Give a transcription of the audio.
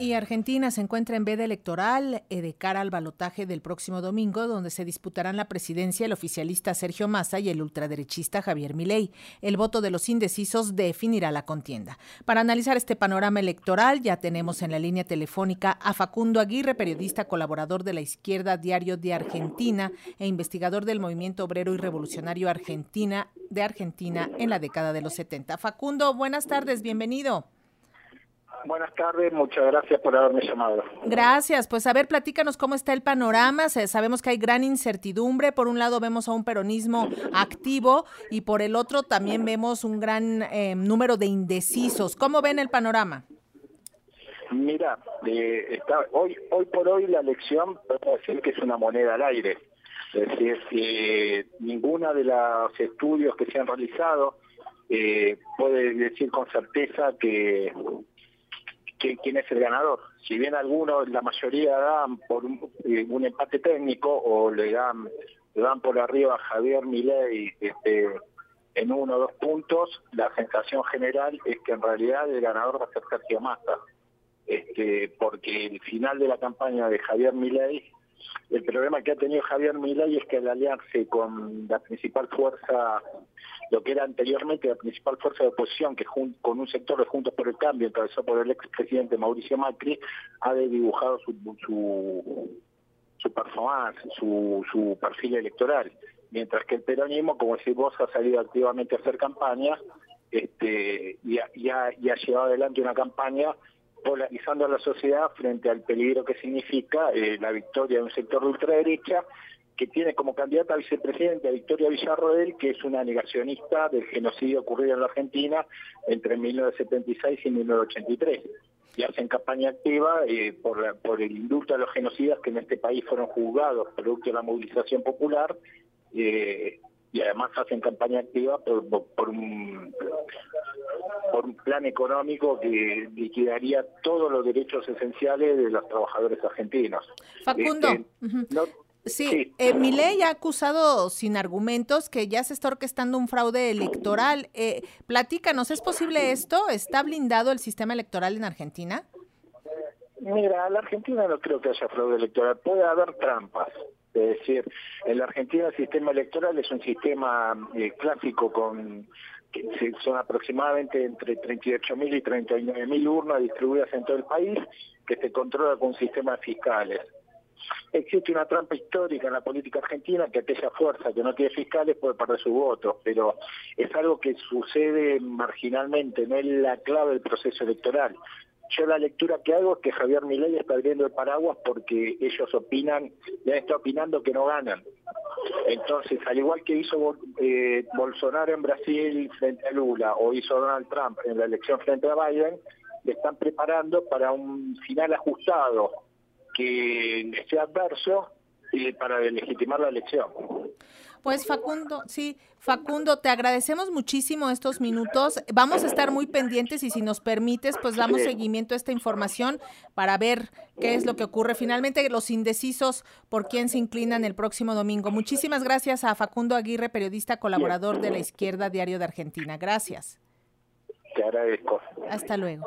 Y Argentina se encuentra en veda electoral eh, de cara al balotaje del próximo domingo, donde se disputarán la presidencia el oficialista Sergio Massa y el ultraderechista Javier Milei. El voto de los indecisos definirá la contienda. Para analizar este panorama electoral, ya tenemos en la línea telefónica a Facundo Aguirre, periodista colaborador de la Izquierda Diario de Argentina e investigador del movimiento obrero y revolucionario Argentina de Argentina en la década de los 70. Facundo, buenas tardes, bienvenido. Buenas tardes, muchas gracias por haberme llamado. Gracias, pues a ver, platícanos cómo está el panorama. Sabemos que hay gran incertidumbre. Por un lado vemos a un peronismo activo y por el otro también vemos un gran eh, número de indecisos. ¿Cómo ven el panorama? Mira, eh, está, hoy, hoy por hoy la elección podemos decir que es una moneda al aire. Es decir, que ninguna de los estudios que se han realizado eh, puede decir con certeza que quién es el ganador. Si bien algunos, la mayoría dan por eh, un, empate técnico o le dan le dan por arriba a Javier Milei este, en uno o dos puntos, la sensación general es que en realidad el ganador va a ser Sergio Massa. Este, porque el final de la campaña de Javier Milei, el problema que ha tenido Javier Milei es que al aliarse con la principal fuerza lo que era anteriormente la principal fuerza de oposición, que con un sector de Juntos por el Cambio, encabezado por el expresidente Mauricio Macri, ha dibujado su, su, su performance, su, su perfil electoral. Mientras que el peronismo, como decís vos, ha salido activamente a hacer campaña este, y, ha, llevado adelante una campaña polarizando a la sociedad frente al peligro que significa eh, la victoria de un sector de ultraderecha que tiene como candidata a vicepresidente a Victoria Villarroel, que es una negacionista del genocidio ocurrido en la Argentina entre 1976 y 1983. Y hacen campaña activa eh, por, el indulto a los genocidas que en este país fueron juzgados producto de la movilización popular. Eh, y además hacen campaña activa por, un, por un plan económico que liquidaría todos los derechos esenciales de los trabajadores argentinos. Facundo, este, Sí, eh, mi ley ha acusado sin argumentos que ya se está orquestando un fraude electoral. Eh, platícanos, ¿es posible esto? ¿Está blindado el sistema electoral en Argentina? Mira, en la Argentina no creo que haya fraude electoral. Puede haber trampas. Es decir, en la Argentina el sistema electoral es un sistema eh, clásico con que son aproximadamente entre 38.000 y 39.000 urnas distribuidas en todo el país que se controla con un sistema de fiscales existe una trampa histórica en la política argentina que aquella fuerza que no tiene fiscales puede perder su voto, pero es algo que sucede marginalmente, no es la clave del proceso electoral. Yo la lectura que hago es que Javier Milei está abriendo el paraguas porque ellos opinan, ya está opinando que no ganan. Entonces, al igual que hizo eh, Bolsonaro en Brasil frente a Lula o hizo Donald Trump en la elección frente a Biden, le están preparando para un final ajustado que sea adverso y para legitimar la elección. Pues Facundo, sí, Facundo, te agradecemos muchísimo estos minutos. Vamos a estar muy pendientes y si nos permites, pues damos seguimiento a esta información para ver qué es lo que ocurre. Finalmente, los indecisos por quién se inclinan el próximo domingo. Muchísimas gracias a Facundo Aguirre, periodista colaborador de la Izquierda Diario de Argentina. Gracias. Te agradezco. Hasta luego.